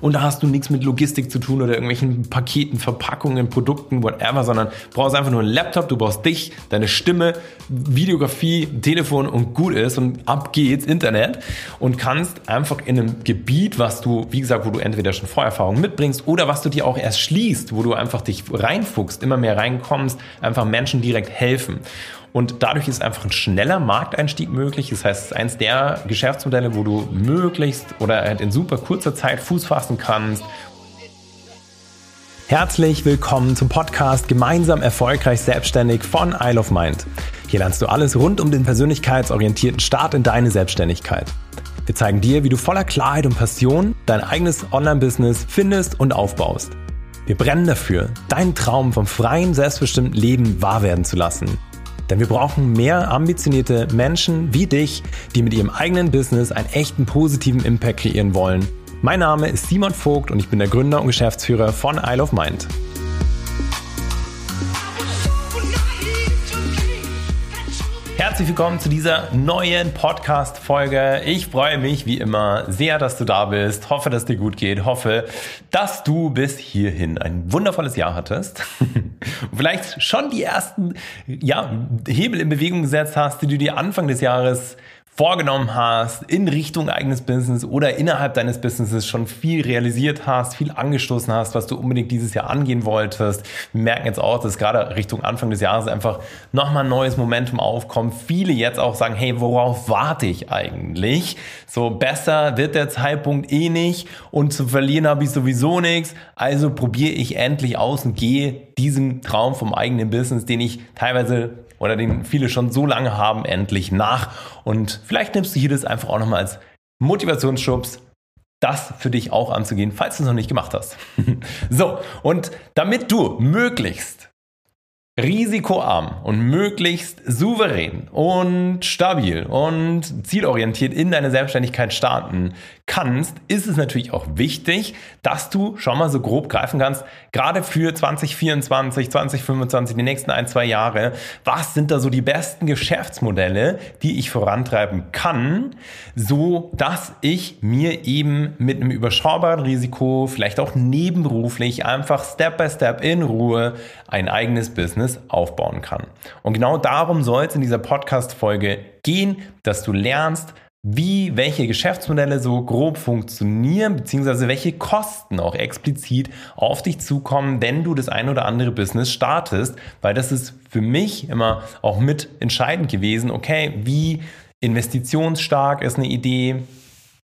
und da hast du nichts mit Logistik zu tun oder irgendwelchen Paketen, Verpackungen, Produkten, whatever, sondern brauchst einfach nur einen Laptop, du brauchst dich, deine Stimme, Videografie, Telefon und gut ist und ab geht's, Internet und kannst einfach in einem Gebiet, was du, wie gesagt, wo du entweder schon Vorerfahrung mitbringst oder was du dir auch erst schließt, wo du einfach dich reinfuchst, immer mehr reinkommst, einfach Menschen direkt helfen. Und dadurch ist einfach ein schneller Markteinstieg möglich. Das heißt, es ist eines der Geschäftsmodelle, wo du möglichst oder halt in super kurzer Zeit Fuß fassen kannst. Herzlich willkommen zum Podcast Gemeinsam erfolgreich selbstständig von Isle of Mind. Hier lernst du alles rund um den persönlichkeitsorientierten Start in deine Selbstständigkeit. Wir zeigen dir, wie du voller Klarheit und Passion dein eigenes Online-Business findest und aufbaust. Wir brennen dafür, deinen Traum vom freien, selbstbestimmten Leben wahr werden zu lassen – denn wir brauchen mehr ambitionierte Menschen wie dich, die mit ihrem eigenen Business einen echten positiven Impact kreieren wollen. Mein Name ist Simon Vogt und ich bin der Gründer und Geschäftsführer von Isle of Mind. Herzlich willkommen zu dieser neuen Podcast-Folge. Ich freue mich wie immer sehr, dass du da bist. Hoffe, dass dir gut geht. Hoffe, dass du bis hierhin ein wundervolles Jahr hattest. Vielleicht schon die ersten ja, Hebel in Bewegung gesetzt hast, die du dir Anfang des Jahres vorgenommen hast in Richtung eigenes Business oder innerhalb deines Businesses schon viel realisiert hast, viel angestoßen hast, was du unbedingt dieses Jahr angehen wolltest. Wir merken jetzt auch, dass gerade Richtung Anfang des Jahres einfach nochmal ein neues Momentum aufkommt. Viele jetzt auch sagen, hey, worauf warte ich eigentlich? So besser wird der Zeitpunkt eh nicht und zu verlieren habe ich sowieso nichts. Also probiere ich endlich aus und gehe diesem Traum vom eigenen Business, den ich teilweise oder den viele schon so lange haben, endlich nach. Und vielleicht nimmst du hier das einfach auch nochmal als Motivationsschubs, das für dich auch anzugehen, falls du es noch nicht gemacht hast. so, und damit du möglichst risikoarm und möglichst souverän und stabil und zielorientiert in deine Selbstständigkeit starten kannst, ist es natürlich auch wichtig, dass du schon mal so grob greifen kannst, gerade für 2024, 2025, die nächsten ein, zwei Jahre, was sind da so die besten Geschäftsmodelle, die ich vorantreiben kann, so dass ich mir eben mit einem überschaubaren Risiko, vielleicht auch nebenberuflich, einfach Step by Step in Ruhe ein eigenes Business aufbauen kann. Und genau darum soll es in dieser Podcast-Folge gehen, dass du lernst, wie welche Geschäftsmodelle so grob funktionieren, beziehungsweise welche Kosten auch explizit auf dich zukommen, wenn du das ein oder andere Business startest, weil das ist für mich immer auch mit entscheidend gewesen, okay, wie investitionsstark ist eine Idee,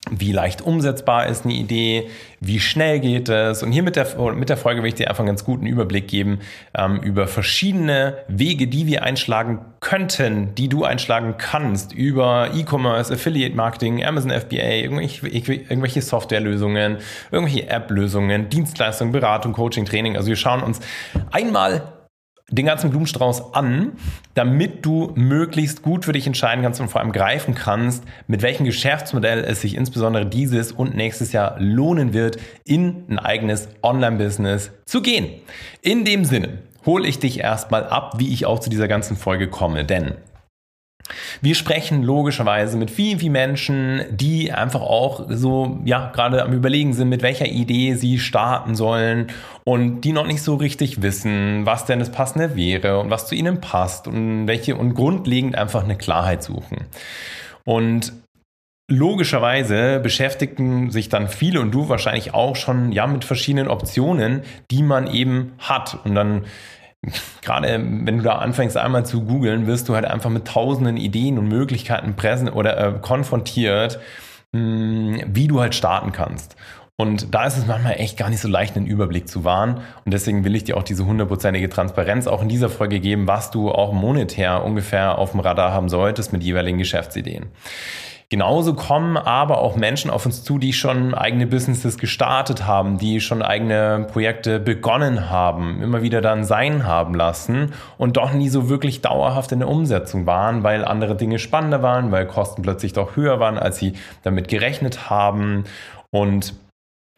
wie leicht umsetzbar ist eine Idee, wie schnell geht es. Und hier mit der, mit der Folge will ich dir einfach einen ganz guten Überblick geben ähm, über verschiedene Wege, die wir einschlagen könnten, die du einschlagen kannst über E-Commerce, Affiliate Marketing, Amazon FBA, irgendwelche, irgendwelche Softwarelösungen, irgendwelche App-Lösungen, Dienstleistungen, Beratung, Coaching, Training. Also wir schauen uns einmal den ganzen Blumenstrauß an, damit du möglichst gut für dich entscheiden kannst und vor allem greifen kannst, mit welchem Geschäftsmodell es sich insbesondere dieses und nächstes Jahr lohnen wird, in ein eigenes Online-Business zu gehen. In dem Sinne hole ich dich erstmal ab, wie ich auch zu dieser ganzen Folge komme, denn wir sprechen logischerweise mit vielen, vielen Menschen, die einfach auch so, ja, gerade am Überlegen sind, mit welcher Idee sie starten sollen und die noch nicht so richtig wissen, was denn das Passende wäre und was zu ihnen passt und welche und grundlegend einfach eine Klarheit suchen. Und Logischerweise beschäftigen sich dann viele und du wahrscheinlich auch schon ja mit verschiedenen Optionen, die man eben hat. Und dann gerade wenn du da anfängst einmal zu googeln, wirst du halt einfach mit tausenden Ideen und Möglichkeiten präsent oder äh, konfrontiert, mh, hm, wie du halt starten kannst. Und da ist es manchmal echt gar nicht so leicht, einen Überblick zu wahren. Und deswegen will ich dir auch diese hundertprozentige Transparenz auch in dieser Folge geben, was du auch monetär ungefähr auf dem Radar haben solltest mit jeweiligen Geschäftsideen. Genauso kommen aber auch Menschen auf uns zu, die schon eigene Businesses gestartet haben, die schon eigene Projekte begonnen haben, immer wieder dann sein haben lassen und doch nie so wirklich dauerhaft in der Umsetzung waren, weil andere Dinge spannender waren, weil Kosten plötzlich doch höher waren, als sie damit gerechnet haben. Und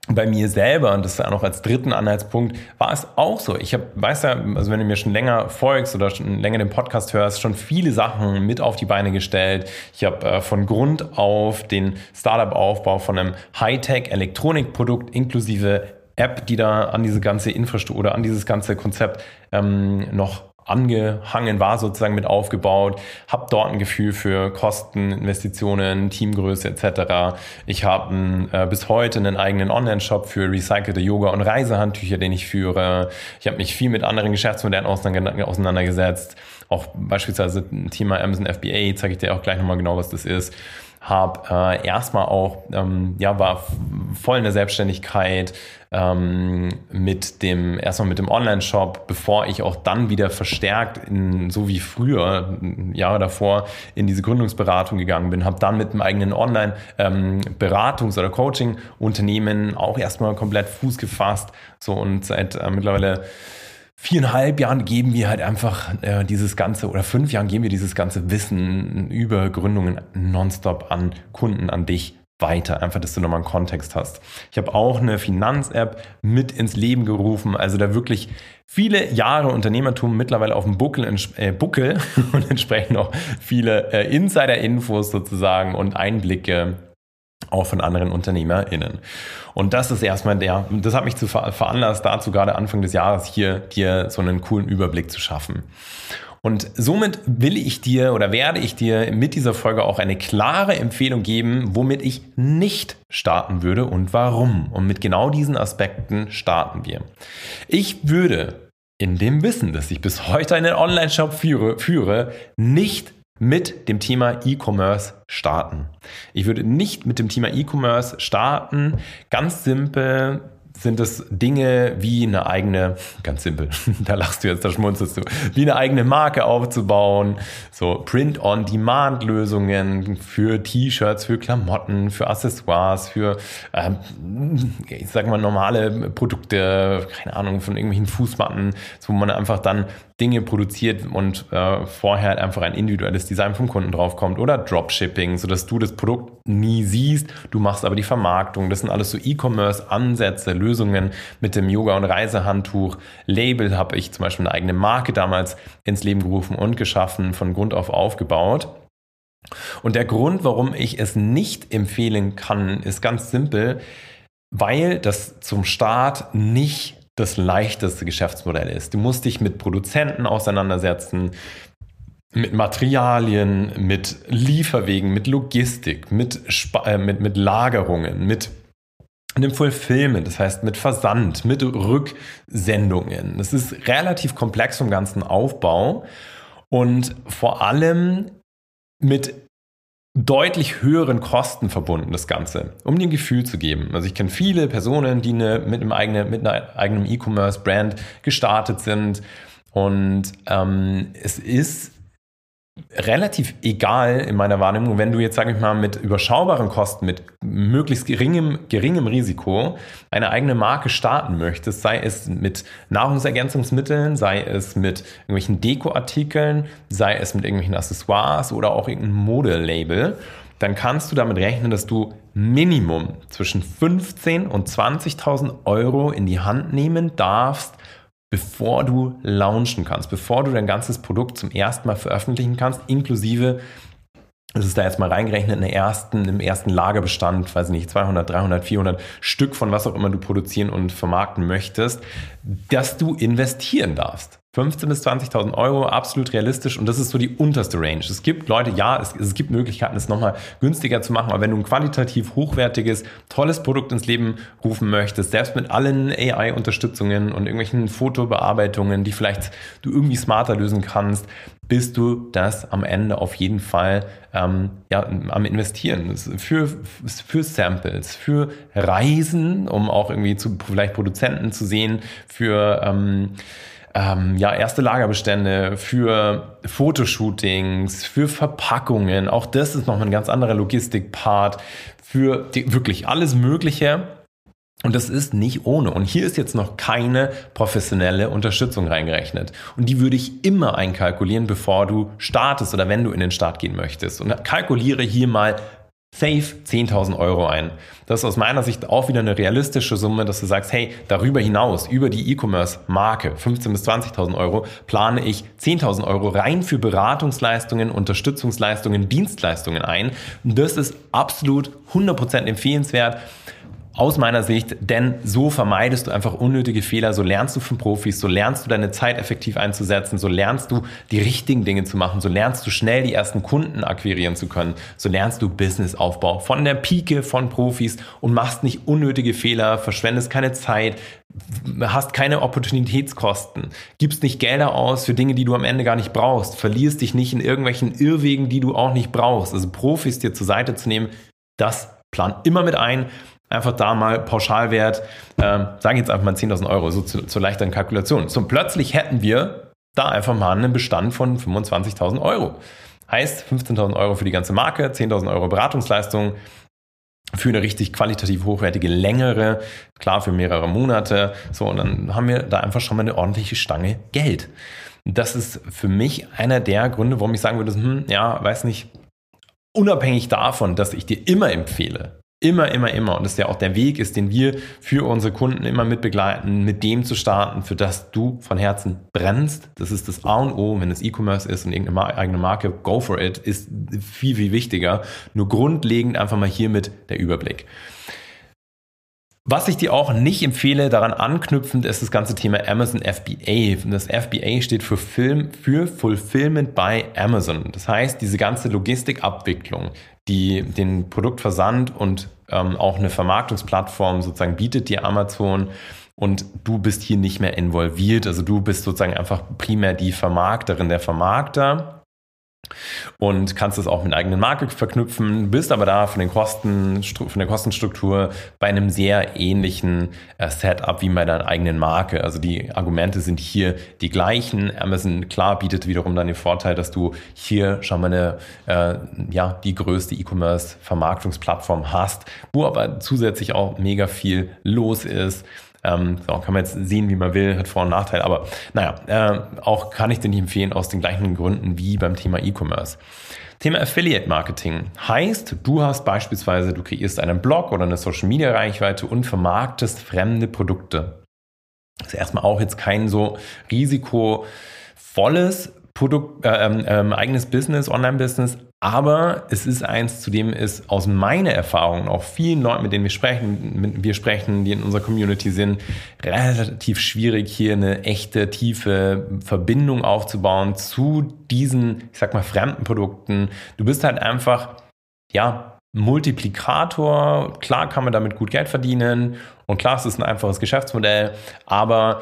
bei mir selber, und das ist auch noch als dritten Anhaltspunkt, war es auch so. Ich habe, weiß ja, also wenn du mir schon länger folgst oder schon länger den Podcast hörst, schon viele Sachen mit auf die Beine gestellt. Ich habe äh, von Grund auf den Startup-Aufbau von einem Hightech-Elektronikprodukt inklusive App, die da an diese ganze Infrastruktur oder an dieses ganze Konzept ähm, noch angehangen war, sozusagen mit aufgebaut, habe dort ein Gefühl für Kosten, Investitionen, Teamgröße etc. Ich habe äh, bis heute einen eigenen Online-Shop für recycelte Yoga- und Reisehandtücher, den ich führe. Ich habe mich viel mit anderen Geschäftsmodellen auseinandergesetzt. Auch beispielsweise ein Thema Amazon FBA, zeige ich dir auch gleich nochmal genau, was das ist habe äh, erstmal auch, ähm, ja, war voll in der Selbstständigkeit ähm, mit dem, erstmal mit dem Online-Shop, bevor ich auch dann wieder verstärkt, in, so wie früher, Jahre davor, in diese Gründungsberatung gegangen bin, habe dann mit einem eigenen Online-Beratungs- ähm, oder Coaching-Unternehmen auch erstmal komplett Fuß gefasst, so und seit äh, mittlerweile viereinhalb Jahren geben wir halt einfach äh, dieses ganze oder fünf Jahren geben wir dieses ganze Wissen über Gründungen nonstop an Kunden, an dich weiter. Einfach, dass du nochmal einen Kontext hast. Ich habe auch eine Finanz-App mit ins Leben gerufen. Also da wirklich viele Jahre Unternehmertum mittlerweile auf dem Buckel, äh, Buckel und entsprechend auch viele äh, Insider-Infos sozusagen und Einblicke auch von anderen UnternehmerInnen. Und das ist erstmal der, das hat mich zu veranlasst, dazu gerade Anfang des Jahres hier dir so einen coolen Überblick zu schaffen. Und somit will ich dir oder werde ich dir mit dieser Folge auch eine klare Empfehlung geben, womit ich nicht starten würde und warum. Und mit genau diesen Aspekten starten wir. Ich würde in dem Wissen, dass ich bis heute einen Online-Shop führe, führe, nicht mit dem Thema E-Commerce starten. Ich würde nicht mit dem Thema E-Commerce starten. Ganz simpel, sind es Dinge wie eine eigene, ganz simpel, da lachst du jetzt, da schmunzelst du, wie eine eigene Marke aufzubauen, so Print-on-Demand-Lösungen für T-Shirts, für Klamotten, für Accessoires, für, ähm, ich sag mal, normale Produkte, keine Ahnung, von irgendwelchen Fußmatten, wo man einfach dann Dinge produziert und äh, vorher halt einfach ein individuelles Design vom Kunden draufkommt oder Dropshipping, sodass du das Produkt nie siehst, du machst aber die Vermarktung. Das sind alles so E-Commerce-Ansätze, Lösungen mit dem Yoga- und Reisehandtuch. Label habe ich zum Beispiel eine eigene Marke damals ins Leben gerufen und geschaffen, von Grund auf aufgebaut. Und der Grund, warum ich es nicht empfehlen kann, ist ganz simpel, weil das zum Start nicht das leichteste Geschäftsmodell ist. Du musst dich mit Produzenten auseinandersetzen, mit Materialien, mit Lieferwegen, mit Logistik, mit, Sp äh, mit, mit Lagerungen, mit einem Fulfillment, das heißt mit Versand, mit Rücksendungen. Das ist relativ komplex vom ganzen Aufbau und vor allem mit deutlich höheren Kosten verbunden, das Ganze, um dir ein Gefühl zu geben. Also ich kenne viele Personen, die eine, mit, einem eigenen, mit einer eigenen E-Commerce-Brand gestartet sind und ähm, es ist relativ egal in meiner Wahrnehmung, wenn du jetzt, sage ich mal, mit überschaubaren Kosten, mit möglichst geringem, geringem Risiko eine eigene Marke starten möchtest, sei es mit Nahrungsergänzungsmitteln, sei es mit irgendwelchen Dekoartikeln, sei es mit irgendwelchen Accessoires oder auch irgendein Modelabel, dann kannst du damit rechnen, dass du Minimum zwischen 15 und 20.000 Euro in die Hand nehmen darfst, bevor du launchen kannst, bevor du dein ganzes Produkt zum ersten Mal veröffentlichen kannst, inklusive das ist da jetzt mal reingerechnet, in ersten, im ersten Lagerbestand, weiß ich nicht, 200, 300, 400 Stück von was auch immer du produzieren und vermarkten möchtest, dass du investieren darfst. 15.000 bis 20.000 Euro, absolut realistisch und das ist so die unterste Range. Es gibt Leute, ja, es, es gibt Möglichkeiten, es nochmal günstiger zu machen, aber wenn du ein qualitativ hochwertiges, tolles Produkt ins Leben rufen möchtest, selbst mit allen AI-Unterstützungen und irgendwelchen Fotobearbeitungen, die vielleicht du irgendwie smarter lösen kannst, bist du das am Ende auf jeden Fall ähm, ja, am Investieren. Für, für Samples, für Reisen, um auch irgendwie zu vielleicht Produzenten zu sehen, für ähm, ähm, ja, erste Lagerbestände, für Fotoshootings, für Verpackungen. Auch das ist nochmal ein ganz anderer Logistikpart, für die, wirklich alles Mögliche. Und das ist nicht ohne. Und hier ist jetzt noch keine professionelle Unterstützung reingerechnet. Und die würde ich immer einkalkulieren, bevor du startest oder wenn du in den Start gehen möchtest. Und kalkuliere hier mal safe 10.000 Euro ein. Das ist aus meiner Sicht auch wieder eine realistische Summe, dass du sagst, hey, darüber hinaus, über die E-Commerce-Marke, 15.000 bis 20.000 Euro, plane ich 10.000 Euro rein für Beratungsleistungen, Unterstützungsleistungen, Dienstleistungen ein. Und das ist absolut 100% empfehlenswert aus meiner Sicht, denn so vermeidest du einfach unnötige Fehler, so lernst du von Profis, so lernst du deine Zeit effektiv einzusetzen, so lernst du die richtigen Dinge zu machen, so lernst du schnell die ersten Kunden akquirieren zu können, so lernst du Businessaufbau von der Pike von Profis und machst nicht unnötige Fehler, verschwendest keine Zeit, hast keine Opportunitätskosten, gibst nicht Gelder aus für Dinge, die du am Ende gar nicht brauchst, verlierst dich nicht in irgendwelchen Irrwegen, die du auch nicht brauchst. Also Profis dir zur Seite zu nehmen, das plan immer mit ein einfach da mal Pauschalwert, ähm, sagen jetzt einfach mal 10.000 Euro, so zu, zur leichteren Kalkulation. So, plötzlich hätten wir da einfach mal einen Bestand von 25.000 Euro. Heißt 15.000 Euro für die ganze Marke, 10.000 Euro Beratungsleistung für eine richtig qualitativ hochwertige, längere, klar für mehrere Monate. So, und dann haben wir da einfach schon mal eine ordentliche Stange Geld. Das ist für mich einer der Gründe, warum ich sagen würde, hm, ja, weiß nicht, unabhängig davon, dass ich dir immer empfehle, Immer, immer, immer. Und das ist ja auch der Weg ist, den wir für unsere Kunden immer mit begleiten, mit dem zu starten, für das du von Herzen brennst. Das ist das A und O, wenn es E-Commerce ist und irgendeine eigene Marke, go for it, ist viel, viel wichtiger. Nur grundlegend einfach mal hiermit der Überblick. Was ich dir auch nicht empfehle, daran anknüpfend, ist das ganze Thema Amazon FBA. Das FBA steht für Film, für Fulfillment by Amazon. Das heißt, diese ganze Logistikabwicklung, die den Produktversand und ähm, auch eine Vermarktungsplattform sozusagen bietet dir Amazon und du bist hier nicht mehr involviert. Also du bist sozusagen einfach primär die Vermarkterin, der Vermarkter und kannst es auch mit eigenen Marke verknüpfen, bist aber da von, den Kosten, von der Kostenstruktur bei einem sehr ähnlichen äh, Setup wie bei deiner eigenen Marke. Also die Argumente sind hier die gleichen. Amazon, klar, bietet wiederum dann den Vorteil, dass du hier schon mal eine, äh, ja, die größte E-Commerce-Vermarktungsplattform hast, wo aber zusätzlich auch mega viel los ist. Ähm, so, kann man jetzt sehen, wie man will, hat Vor- und Nachteile. Aber naja, äh, auch kann ich dir nicht empfehlen aus den gleichen Gründen wie beim Thema E-Commerce. Thema Affiliate Marketing heißt, du hast beispielsweise, du kreierst einen Blog oder eine Social Media Reichweite und vermarktest fremde Produkte. Das ist erstmal auch jetzt kein so risikovolles Produkt, äh, ähm, ähm, eigenes Business, Online-Business, aber es ist eins, zu dem es aus meiner Erfahrung, auch vielen Leuten, mit denen wir sprechen, mit, wir sprechen, die in unserer Community sind, relativ schwierig, hier eine echte, tiefe Verbindung aufzubauen zu diesen, ich sag mal, fremden Produkten. Du bist halt einfach, ja, Multiplikator. Klar kann man damit gut Geld verdienen und klar, es ist ein einfaches Geschäftsmodell, aber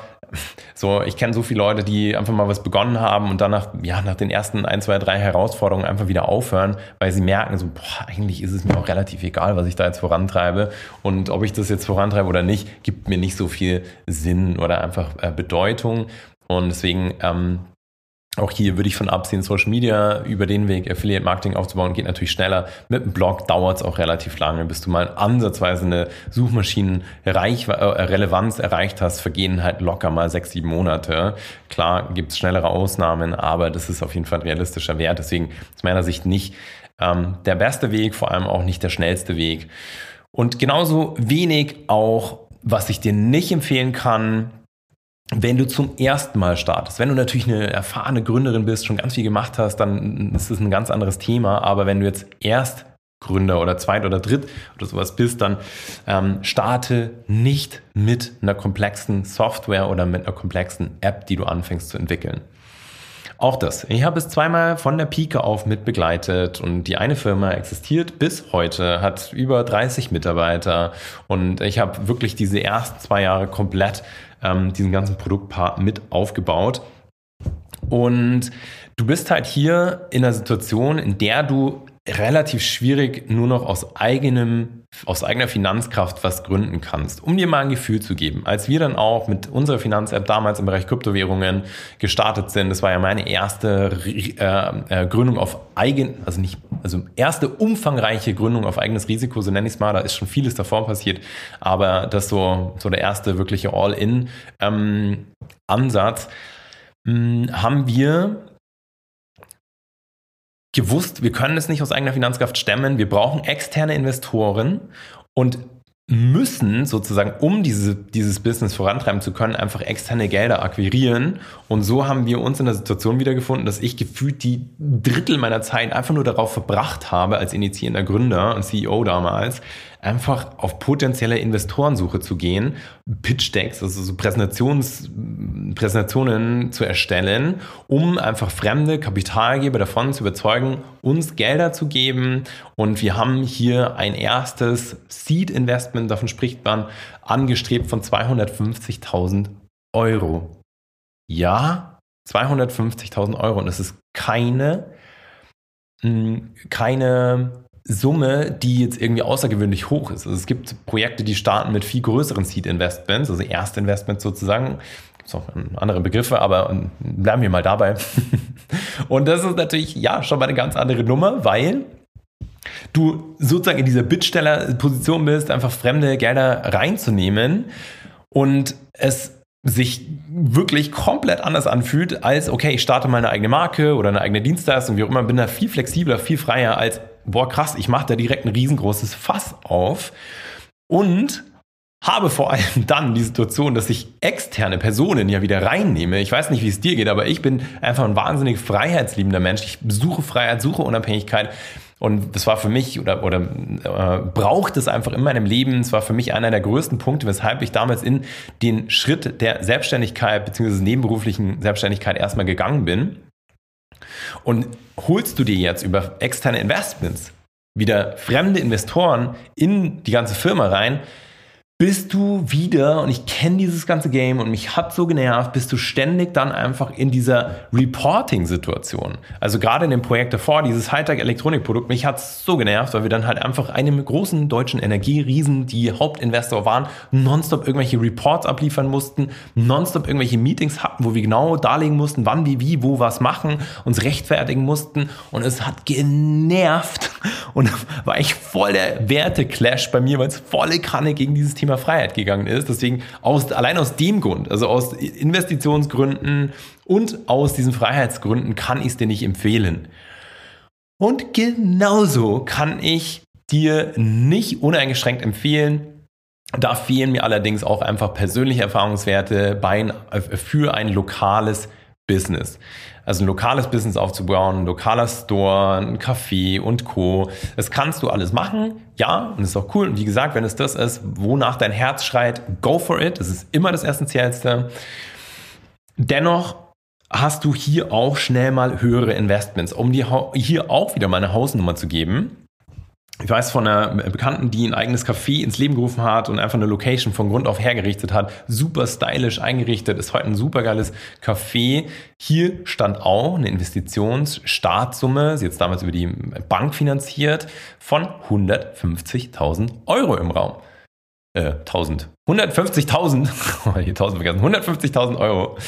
so, ich kenne so viele Leute, die einfach mal was begonnen haben und danach, ja, nach den ersten ein, zwei, drei Herausforderungen einfach wieder aufhören, weil sie merken, so, boah, eigentlich ist es mir auch relativ egal, was ich da jetzt vorantreibe. Und ob ich das jetzt vorantreibe oder nicht, gibt mir nicht so viel Sinn oder einfach äh, Bedeutung. Und deswegen ähm, auch hier würde ich von absehen, Social Media über den Weg Affiliate Marketing aufzubauen, geht natürlich schneller. Mit einem Blog dauert es auch relativ lange, bis du mal ansatzweise eine Suchmaschinenrelevanz äh, erreicht hast, vergehen halt locker mal sechs, sieben Monate. Klar gibt es schnellere Ausnahmen, aber das ist auf jeden Fall ein realistischer Wert. Deswegen aus meiner Sicht nicht ähm, der beste Weg, vor allem auch nicht der schnellste Weg. Und genauso wenig auch, was ich dir nicht empfehlen kann, wenn du zum ersten Mal startest, wenn du natürlich eine erfahrene Gründerin bist, schon ganz viel gemacht hast, dann ist das ein ganz anderes Thema. Aber wenn du jetzt erst Gründer oder zweit oder dritt oder sowas bist, dann ähm, starte nicht mit einer komplexen Software oder mit einer komplexen App, die du anfängst zu entwickeln. Auch das. Ich habe es zweimal von der Pike auf mit begleitet und die eine Firma existiert bis heute, hat über 30 Mitarbeiter und ich habe wirklich diese ersten zwei Jahre komplett ähm, diesen ganzen Produktpart mit aufgebaut. Und du bist halt hier in einer Situation, in der du relativ schwierig nur noch aus eigenem, aus eigener Finanzkraft was gründen kannst, um dir mal ein Gefühl zu geben. Als wir dann auch mit unserer Finanz-App damals im Bereich Kryptowährungen gestartet sind, das war ja meine erste äh, äh, Gründung auf eigen, also nicht, also erste umfangreiche Gründung auf eigenes Risiko, so nenne ich es mal, da ist schon vieles davor passiert, aber das so, so der erste wirkliche All-In-Ansatz, ähm, haben wir gewusst, wir können es nicht aus eigener Finanzkraft stemmen, wir brauchen externe Investoren und müssen sozusagen, um diese, dieses Business vorantreiben zu können, einfach externe Gelder akquirieren. Und so haben wir uns in der Situation wiedergefunden, dass ich gefühlt die Drittel meiner Zeit einfach nur darauf verbracht habe, als initiierender Gründer und CEO damals, einfach auf potenzielle Investorensuche zu gehen, Pitch Decks, also so Präsentations, Präsentationen zu erstellen, um einfach fremde Kapitalgeber davon zu überzeugen, uns Gelder zu geben. Und wir haben hier ein erstes Seed Investment, davon spricht man, angestrebt von 250.000 Euro. Ja, 250.000 Euro. Und es ist keine, hm, keine Summe, die jetzt irgendwie außergewöhnlich hoch ist. Also es gibt Projekte, die starten mit viel größeren Seed-Investments, also Erstinvestments sozusagen. Gibt es auch andere Begriffe, aber bleiben wir mal dabei. Und das ist natürlich, ja, schon mal eine ganz andere Nummer, weil du sozusagen in dieser Bittstellerposition bist, einfach fremde Gelder reinzunehmen und es sich wirklich komplett anders anfühlt, als okay, ich starte mal eine eigene Marke oder eine eigene Dienstleistung, wie auch immer, bin da viel flexibler, viel freier als, boah krass, ich mache da direkt ein riesengroßes Fass auf und habe vor allem dann die Situation, dass ich externe Personen ja wieder reinnehme. Ich weiß nicht, wie es dir geht, aber ich bin einfach ein wahnsinnig freiheitsliebender Mensch. Ich suche Freiheit, suche Unabhängigkeit. Und das war für mich oder, oder äh, braucht es einfach in meinem Leben. Es war für mich einer der größten Punkte, weshalb ich damals in den Schritt der Selbstständigkeit bzw. nebenberuflichen Selbstständigkeit erstmal gegangen bin. Und holst du dir jetzt über externe Investments wieder fremde Investoren in die ganze Firma rein, bist du wieder, und ich kenne dieses ganze Game und mich hat so genervt, bist du ständig dann einfach in dieser Reporting-Situation. Also gerade in dem Projekt davor, dieses Hightech-Elektronikprodukt, mich hat so genervt, weil wir dann halt einfach einem großen deutschen Energieriesen, die Hauptinvestor waren, nonstop irgendwelche Reports abliefern mussten, nonstop irgendwelche Meetings hatten, wo wir genau darlegen mussten, wann, wie, wie, wo was machen, uns rechtfertigen mussten und es hat genervt und war echt voll der Werte-Clash bei mir, weil es volle Kanne gegen dieses Thema Thema Freiheit gegangen ist. Deswegen aus, allein aus dem Grund, also aus Investitionsgründen und aus diesen Freiheitsgründen kann ich es dir nicht empfehlen. Und genauso kann ich dir nicht uneingeschränkt empfehlen, da fehlen mir allerdings auch einfach persönliche Erfahrungswerte bei, für ein lokales Business. Also ein lokales Business aufzubauen, ein lokaler Store, ein Café und Co. Das kannst du alles machen, ja, und ist auch cool. Und wie gesagt, wenn es das ist, wonach dein Herz schreit, go for it. Das ist immer das Essentiellste. Dennoch hast du hier auch schnell mal höhere Investments, um dir hier auch wieder mal eine Hausnummer zu geben ich weiß von einer Bekannten, die ein eigenes Café ins Leben gerufen hat und einfach eine Location von Grund auf hergerichtet hat. Super stylisch eingerichtet, ist heute ein super geiles Café. Hier stand auch eine Investitionsstartsumme, sie jetzt damals über die Bank finanziert, von 150.000 Euro im Raum. Äh, 1000. 150.000. 1000 vergessen. 150.000 Euro.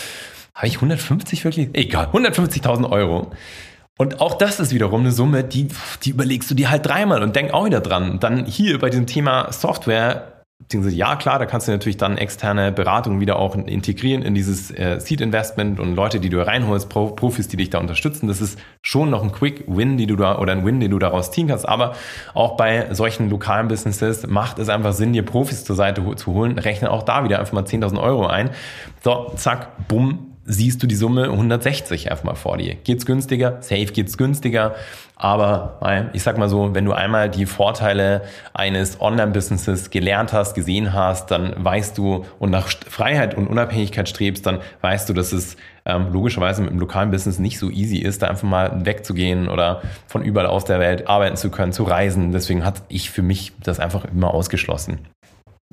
Habe ich 150 wirklich? Egal. 150.000 Euro. Und auch das ist wiederum eine Summe, die, die überlegst du dir halt dreimal und denk auch wieder dran. Dann hier bei diesem Thema Software, beziehungsweise ja klar, da kannst du natürlich dann externe Beratungen wieder auch integrieren in dieses äh, Seed Investment und Leute, die du reinholst, Profis, die dich da unterstützen. Das ist schon noch ein Quick Win, die du da oder ein Win, den du daraus ziehen kannst. Aber auch bei solchen lokalen Businesses macht es einfach Sinn, dir Profis zur Seite zu holen. Rechne auch da wieder einfach mal 10.000 Euro ein. So, zack, bumm, siehst du die Summe 160 erstmal vor dir. Geht's günstiger? Safe geht's günstiger. Aber ich sag mal so, wenn du einmal die Vorteile eines Online-Businesses gelernt hast, gesehen hast, dann weißt du und nach Freiheit und Unabhängigkeit strebst, dann weißt du, dass es ähm, logischerweise mit dem lokalen Business nicht so easy ist, da einfach mal wegzugehen oder von überall aus der Welt arbeiten zu können, zu reisen. Deswegen hat ich für mich das einfach immer ausgeschlossen.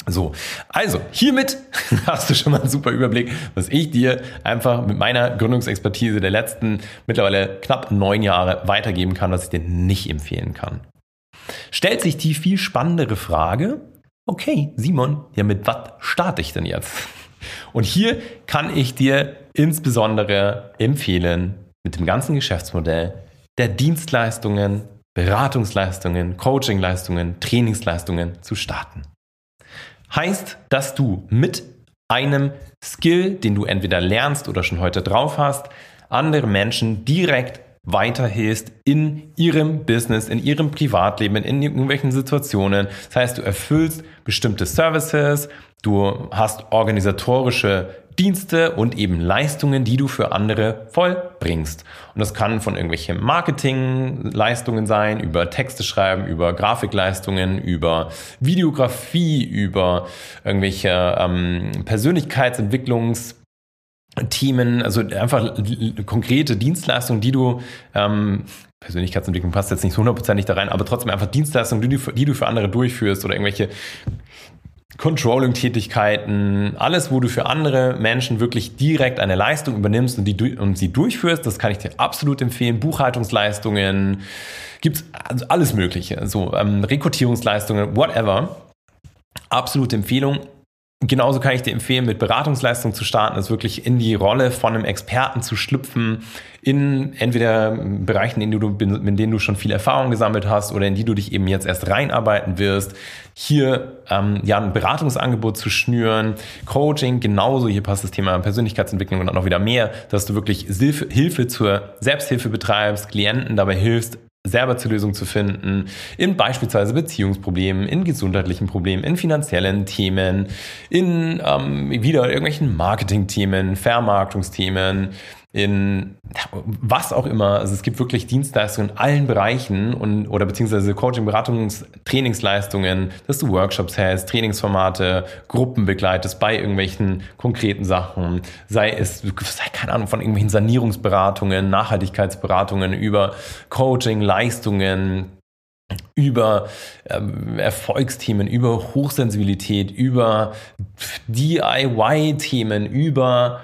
So, also hiermit hast du schon mal einen super Überblick, was ich dir einfach mit meiner Gründungsexpertise der letzten mittlerweile knapp neun Jahre weitergeben kann, was ich dir nicht empfehlen kann. Stellt sich die viel spannendere Frage, okay, Simon, ja, mit was starte ich denn jetzt? Und hier kann ich dir insbesondere empfehlen, mit dem ganzen Geschäftsmodell der Dienstleistungen, Beratungsleistungen, Coachingleistungen, Trainingsleistungen zu starten. Heißt, dass du mit einem Skill, den du entweder lernst oder schon heute drauf hast, andere Menschen direkt weiterhilfst in ihrem Business, in ihrem Privatleben, in irgendwelchen Situationen. Das heißt, du erfüllst bestimmte Services, du hast organisatorische Dienste und eben Leistungen, die du für andere vollbringst. Und das kann von irgendwelchen Marketingleistungen sein, über Texte schreiben, über Grafikleistungen, über Videografie, über irgendwelche ähm, Persönlichkeitsentwicklungs Themen, also einfach konkrete Dienstleistungen, die du ähm, Persönlichkeitsentwicklung passt jetzt nicht hundertprozentig da rein, aber trotzdem einfach Dienstleistungen, die du, die du für andere durchführst oder irgendwelche Controlling-Tätigkeiten, alles, wo du für andere Menschen wirklich direkt eine Leistung übernimmst und, die, und sie durchführst, das kann ich dir absolut empfehlen. Buchhaltungsleistungen, gibt's also alles Mögliche, so ähm, Rekrutierungsleistungen, whatever. Absolute Empfehlung. Genauso kann ich dir empfehlen, mit Beratungsleistung zu starten, das wirklich in die Rolle von einem Experten zu schlüpfen, in entweder Bereichen, in denen du, in denen du schon viel Erfahrung gesammelt hast oder in die du dich eben jetzt erst reinarbeiten wirst. Hier ähm, ja ein Beratungsangebot zu schnüren, Coaching genauso. Hier passt das Thema Persönlichkeitsentwicklung und dann noch wieder mehr, dass du wirklich Hilfe zur Selbsthilfe betreibst, Klienten dabei hilfst, selber zur Lösung zu finden, in beispielsweise Beziehungsproblemen, in gesundheitlichen Problemen, in finanziellen Themen, in ähm, wieder irgendwelchen Marketingthemen, Vermarktungsthemen, in was auch immer. Also es gibt wirklich Dienstleistungen in allen Bereichen und oder beziehungsweise Coaching, Beratungs, Trainingsleistungen, dass du Workshops hältst, Trainingsformate, Gruppen begleitest bei irgendwelchen konkreten Sachen, sei es, sei keine Ahnung, von irgendwelchen Sanierungsberatungen, Nachhaltigkeitsberatungen über Coaching, Leistungen, über ähm, Erfolgsthemen, über Hochsensibilität, über DIY-Themen, über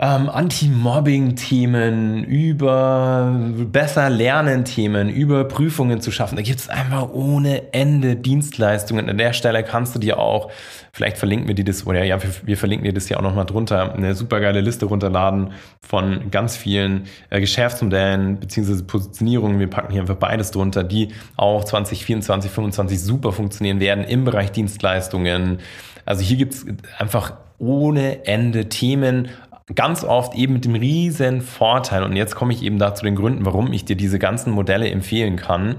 ähm, Anti-Mobbing-Themen, über besser Lernen-Themen, über Prüfungen zu schaffen. Da gibt es einfach ohne Ende Dienstleistungen. An der Stelle kannst du dir auch, vielleicht verlinken wir dir das, oder ja, wir, wir verlinken dir das hier auch nochmal drunter, eine super geile Liste runterladen von ganz vielen äh, Geschäftsmodellen beziehungsweise Positionierungen. Wir packen hier einfach beides drunter, die auch 2024, 2025 super funktionieren werden im Bereich Dienstleistungen. Also hier gibt es einfach ohne Ende Themen, ganz oft eben mit dem riesen Vorteil, und jetzt komme ich eben da zu den Gründen, warum ich dir diese ganzen Modelle empfehlen kann,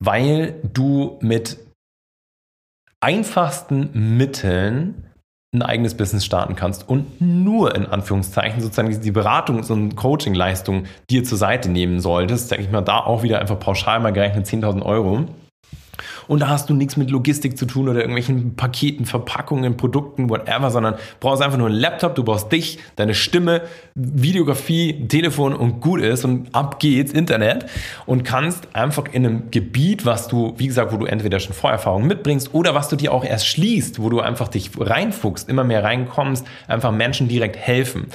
weil du mit einfachsten Mitteln ein eigenes Business starten kannst und nur in Anführungszeichen sozusagen die Beratungs- und Coaching-Leistung dir zur Seite nehmen solltest, sage ich mal, da auch wieder einfach pauschal mal gerechnet 10.000 Euro und da hast du nichts mit Logistik zu tun oder irgendwelchen Paketen, Verpackungen, Produkten, whatever, sondern brauchst einfach nur einen Laptop, du brauchst dich, deine Stimme, Videografie, Telefon und gut ist und ab geht's, Internet und kannst einfach in einem Gebiet, was du, wie gesagt, wo du entweder schon Vorerfahrung mitbringst oder was du dir auch erst schließt, wo du einfach dich reinfuchst, immer mehr reinkommst, einfach Menschen direkt helfen.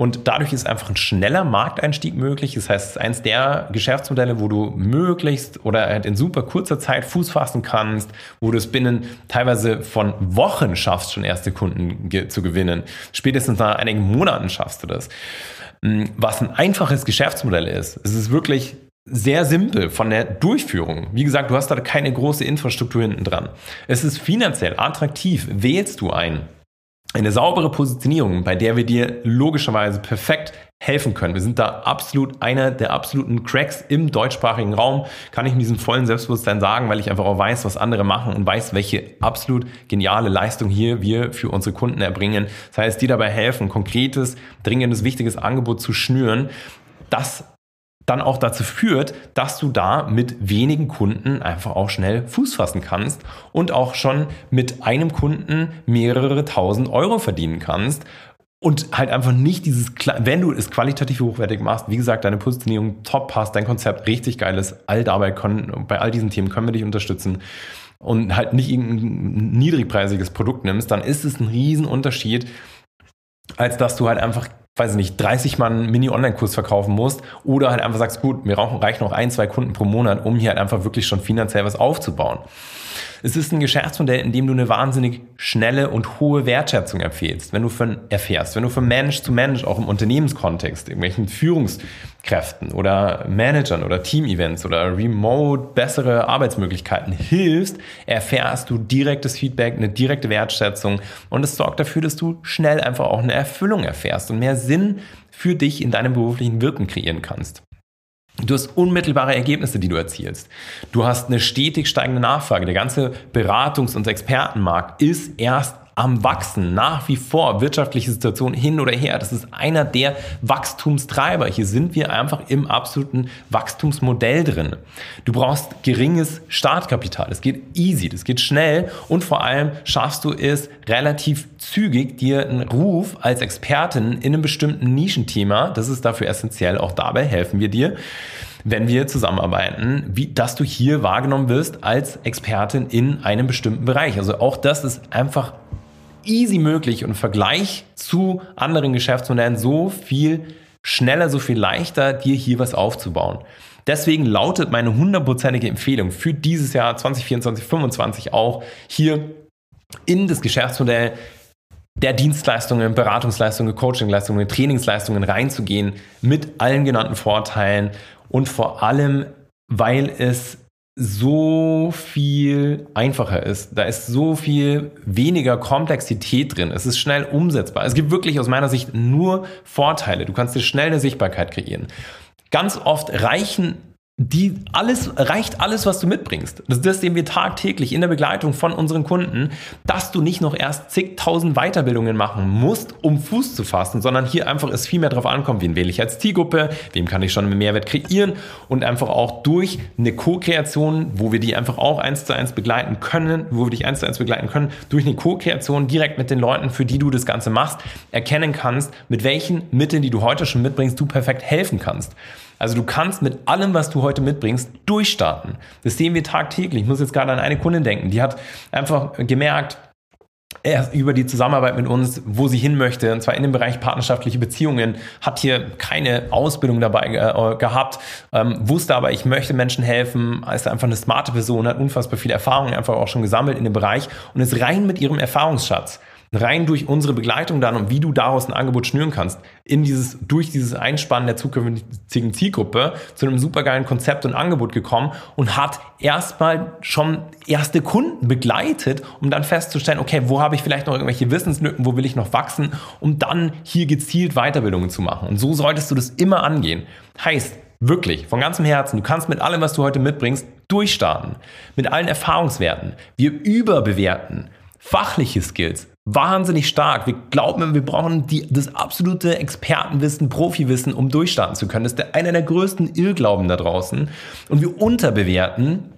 Und dadurch ist einfach ein schneller Markteinstieg möglich. Das heißt, es ist eins der Geschäftsmodelle, wo du möglichst oder halt in super kurzer Zeit Fuß fassen kannst, wo du es binnen teilweise von Wochen schaffst, schon erste Kunden ge zu gewinnen. Spätestens nach einigen Monaten schaffst du das. Hm, was ein einfaches Geschäftsmodell ist, es ist wirklich sehr simpel von der Durchführung. Wie gesagt, du hast da keine große Infrastruktur hinten dran. Es ist finanziell attraktiv. Wählst du ein eine saubere Positionierung, bei der wir dir logischerweise perfekt helfen können. Wir sind da absolut einer der absoluten Cracks im deutschsprachigen Raum, kann ich mit diesem vollen Selbstbewusstsein sagen, weil ich einfach auch weiß, was andere machen und weiß, welche absolut geniale Leistung hier wir für unsere Kunden erbringen. Das heißt, dir dabei helfen, konkretes, dringendes, wichtiges Angebot zu schnüren, das dann auch dazu führt, dass du da mit wenigen Kunden einfach auch schnell Fuß fassen kannst und auch schon mit einem Kunden mehrere tausend Euro verdienen kannst. Und halt einfach nicht dieses, wenn du es qualitativ hochwertig machst, wie gesagt, deine Positionierung top passt, dein Konzept richtig geil ist, all dabei können, bei all diesen Themen können wir dich unterstützen und halt nicht irgendein niedrigpreisiges Produkt nimmst, dann ist es ein Riesenunterschied, als dass du halt einfach weiß ich nicht, 30 Mal einen Mini-Online-Kurs verkaufen musst oder halt einfach sagst, gut, mir reichen noch ein, zwei Kunden pro Monat, um hier halt einfach wirklich schon finanziell was aufzubauen. Es ist ein Geschäftsmodell, in dem du eine wahnsinnig schnelle und hohe Wertschätzung erfährst, wenn du von erfährst, wenn du von Mensch zu Mensch, auch im Unternehmenskontext, irgendwelchen Führungskräften oder Managern oder Team-Events oder remote bessere Arbeitsmöglichkeiten hilfst, erfährst du direktes Feedback, eine direkte Wertschätzung und es sorgt dafür, dass du schnell einfach auch eine Erfüllung erfährst und mehr Sinn für dich in deinem beruflichen Wirken kreieren kannst. Du hast unmittelbare Ergebnisse, die du erzielst. Du hast eine stetig steigende Nachfrage. Der ganze Beratungs- und Expertenmarkt ist erst am Wachsen. Nach wie vor wirtschaftliche Situation hin oder her. Das ist einer der Wachstumstreiber. Hier sind wir einfach im absoluten Wachstumsmodell drin. Du brauchst geringes Startkapital. Es geht easy, das geht schnell und vor allem schaffst du es relativ zügig, dir einen Ruf als Expertin in einem bestimmten Nischenthema, das ist dafür essentiell, auch dabei helfen wir dir, wenn wir zusammenarbeiten, wie, dass du hier wahrgenommen wirst als Expertin in einem bestimmten Bereich. Also auch das ist einfach easy möglich und im Vergleich zu anderen Geschäftsmodellen so viel schneller, so viel leichter, dir hier was aufzubauen. Deswegen lautet meine hundertprozentige Empfehlung für dieses Jahr 2024, 2025 auch hier in das Geschäftsmodell der Dienstleistungen, Beratungsleistungen, Coachingleistungen, Trainingsleistungen reinzugehen mit allen genannten Vorteilen und vor allem, weil es so viel einfacher ist. Da ist so viel weniger Komplexität drin. Es ist schnell umsetzbar. Es gibt wirklich aus meiner Sicht nur Vorteile. Du kannst dir schnell eine Sichtbarkeit kreieren. Ganz oft reichen die alles reicht alles, was du mitbringst. Das, das sehen wir tagtäglich in der Begleitung von unseren Kunden, dass du nicht noch erst zigtausend Weiterbildungen machen musst, um Fuß zu fassen, sondern hier einfach es viel mehr darauf ankommt, wen wähle ich als Zielgruppe, wem kann ich schon einen Mehrwert kreieren und einfach auch durch eine Co-Kreation, wo wir die einfach auch eins zu eins begleiten können, wo wir dich eins zu eins begleiten können, durch eine Co-Kreation direkt mit den Leuten, für die du das Ganze machst, erkennen kannst, mit welchen Mitteln, die du heute schon mitbringst, du perfekt helfen kannst. Also du kannst mit allem, was du heute mitbringst, durchstarten. Das sehen wir tagtäglich. Ich muss jetzt gerade an eine Kundin denken, die hat einfach gemerkt, erst über die Zusammenarbeit mit uns, wo sie hin möchte, und zwar in dem Bereich partnerschaftliche Beziehungen, hat hier keine Ausbildung dabei äh, gehabt, ähm, wusste aber, ich möchte Menschen helfen, ist einfach eine smarte Person, hat unfassbar viele Erfahrungen einfach auch schon gesammelt in dem Bereich und ist rein mit ihrem Erfahrungsschatz rein durch unsere Begleitung dann und wie du daraus ein Angebot schnüren kannst, in dieses, durch dieses Einspannen der zukünftigen Zielgruppe zu einem supergeilen Konzept und Angebot gekommen und hat erstmal schon erste Kunden begleitet, um dann festzustellen, okay, wo habe ich vielleicht noch irgendwelche Wissenslücken, wo will ich noch wachsen, um dann hier gezielt Weiterbildungen zu machen. Und so solltest du das immer angehen. Heißt, Wirklich, von ganzem Herzen. Du kannst mit allem, was du heute mitbringst, durchstarten. Mit allen Erfahrungswerten. Wir überbewerten fachliche Skills, wahnsinnig stark. Wir glauben, wir brauchen die, das absolute Expertenwissen, Profiwissen, um durchstarten zu können. Das ist der, einer der größten Irrglauben da draußen. Und wir unterbewerten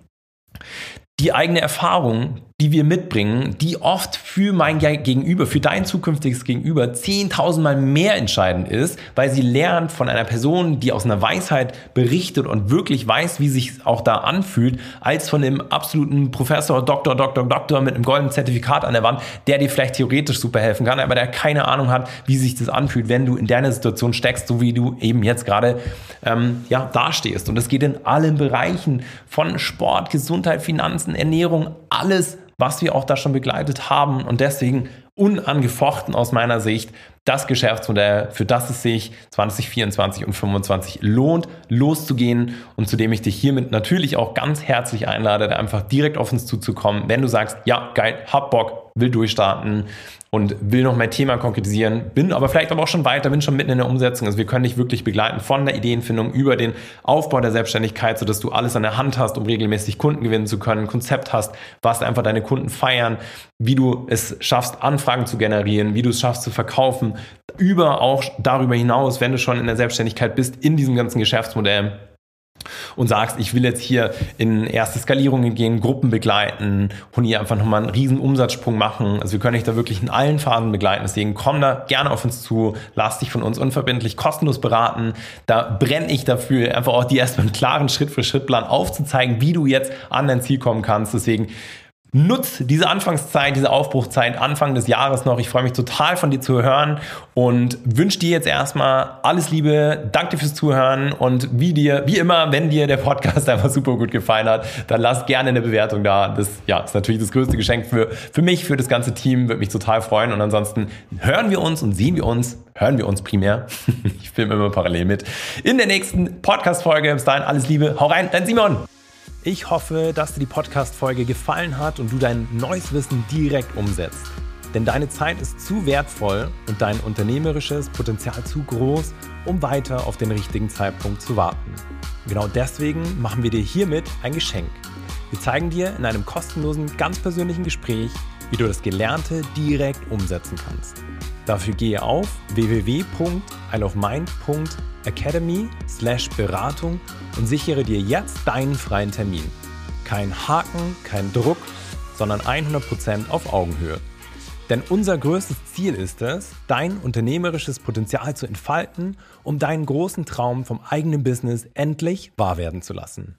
die eigene Erfahrung, die wir mitbringen, die oft für mein Gegenüber, für dein zukünftiges Gegenüber 10.000 Mal mehr entscheidend ist, weil sie lernt von einer Person, die aus einer Weisheit berichtet und wirklich weiß, wie sich auch da anfühlt, als von dem absoluten Professor, Doktor, Doktor, Doktor mit einem goldenen Zertifikat an der Wand, der dir vielleicht theoretisch super helfen kann, aber der keine Ahnung hat, wie sich das anfühlt, wenn du in deiner Situation steckst, so wie du eben jetzt gerade ähm, ja, dastehst. Und das geht in allen Bereichen von Sport, Gesundheit, Finanzen, Ernährung, alles was wir auch da schon begleitet haben und deswegen unangefochten aus meiner Sicht das Geschäftsmodell, für das es sich 2024 und 2025 lohnt, loszugehen und zu dem ich dich hiermit natürlich auch ganz herzlich einlade, einfach direkt auf uns zuzukommen, wenn du sagst, ja, geil, hab Bock, will durchstarten und will noch mein Thema konkretisieren, bin aber vielleicht aber auch schon weiter, bin schon mitten in der Umsetzung. Also wir können dich wirklich begleiten von der Ideenfindung über den Aufbau der Selbstständigkeit, sodass du alles an der Hand hast, um regelmäßig Kunden gewinnen zu können, ein Konzept hast, was einfach deine Kunden feiern, wie du es schaffst, Anfragen zu generieren, wie du es schaffst zu verkaufen, über auch darüber hinaus, wenn du schon in der Selbstständigkeit bist, in diesem ganzen Geschäftsmodell und sagst, ich will jetzt hier in erste Skalierungen gehen, Gruppen begleiten und hier einfach nochmal einen riesen Umsatzsprung machen. Also wir können dich da wirklich in allen Phasen begleiten. Deswegen komm da gerne auf uns zu, lass dich von uns unverbindlich kostenlos beraten. Da brenne ich dafür, einfach auch dir erstmal einen klaren Schritt-für-Schritt-Plan aufzuzeigen, wie du jetzt an dein Ziel kommen kannst. Deswegen Nutz diese Anfangszeit, diese Aufbruchzeit, Anfang des Jahres noch. Ich freue mich total von dir zu hören und wünsche dir jetzt erstmal alles Liebe. Danke dir fürs Zuhören und wie dir, wie immer, wenn dir der Podcast einfach super gut gefallen hat, dann lass gerne eine Bewertung da. Das ja, ist natürlich das größte Geschenk für, für mich, für das ganze Team. Würde mich total freuen. Und ansonsten hören wir uns und sehen wir uns, hören wir uns primär. ich filme immer parallel mit. In der nächsten Podcast-Folge. Bis dahin alles Liebe. Hau rein, dein Simon. Ich hoffe, dass dir die Podcast-Folge gefallen hat und du dein neues Wissen direkt umsetzt. Denn deine Zeit ist zu wertvoll und dein unternehmerisches Potenzial zu groß, um weiter auf den richtigen Zeitpunkt zu warten. Genau deswegen machen wir dir hiermit ein Geschenk. Wir zeigen dir in einem kostenlosen, ganz persönlichen Gespräch, wie du das Gelernte direkt umsetzen kannst. Dafür gehe auf www.isleofmind.academy slash Beratung und sichere dir jetzt deinen freien Termin. Kein Haken, kein Druck, sondern 100% auf Augenhöhe. Denn unser größtes Ziel ist es, dein unternehmerisches Potenzial zu entfalten, um deinen großen Traum vom eigenen Business endlich wahr werden zu lassen.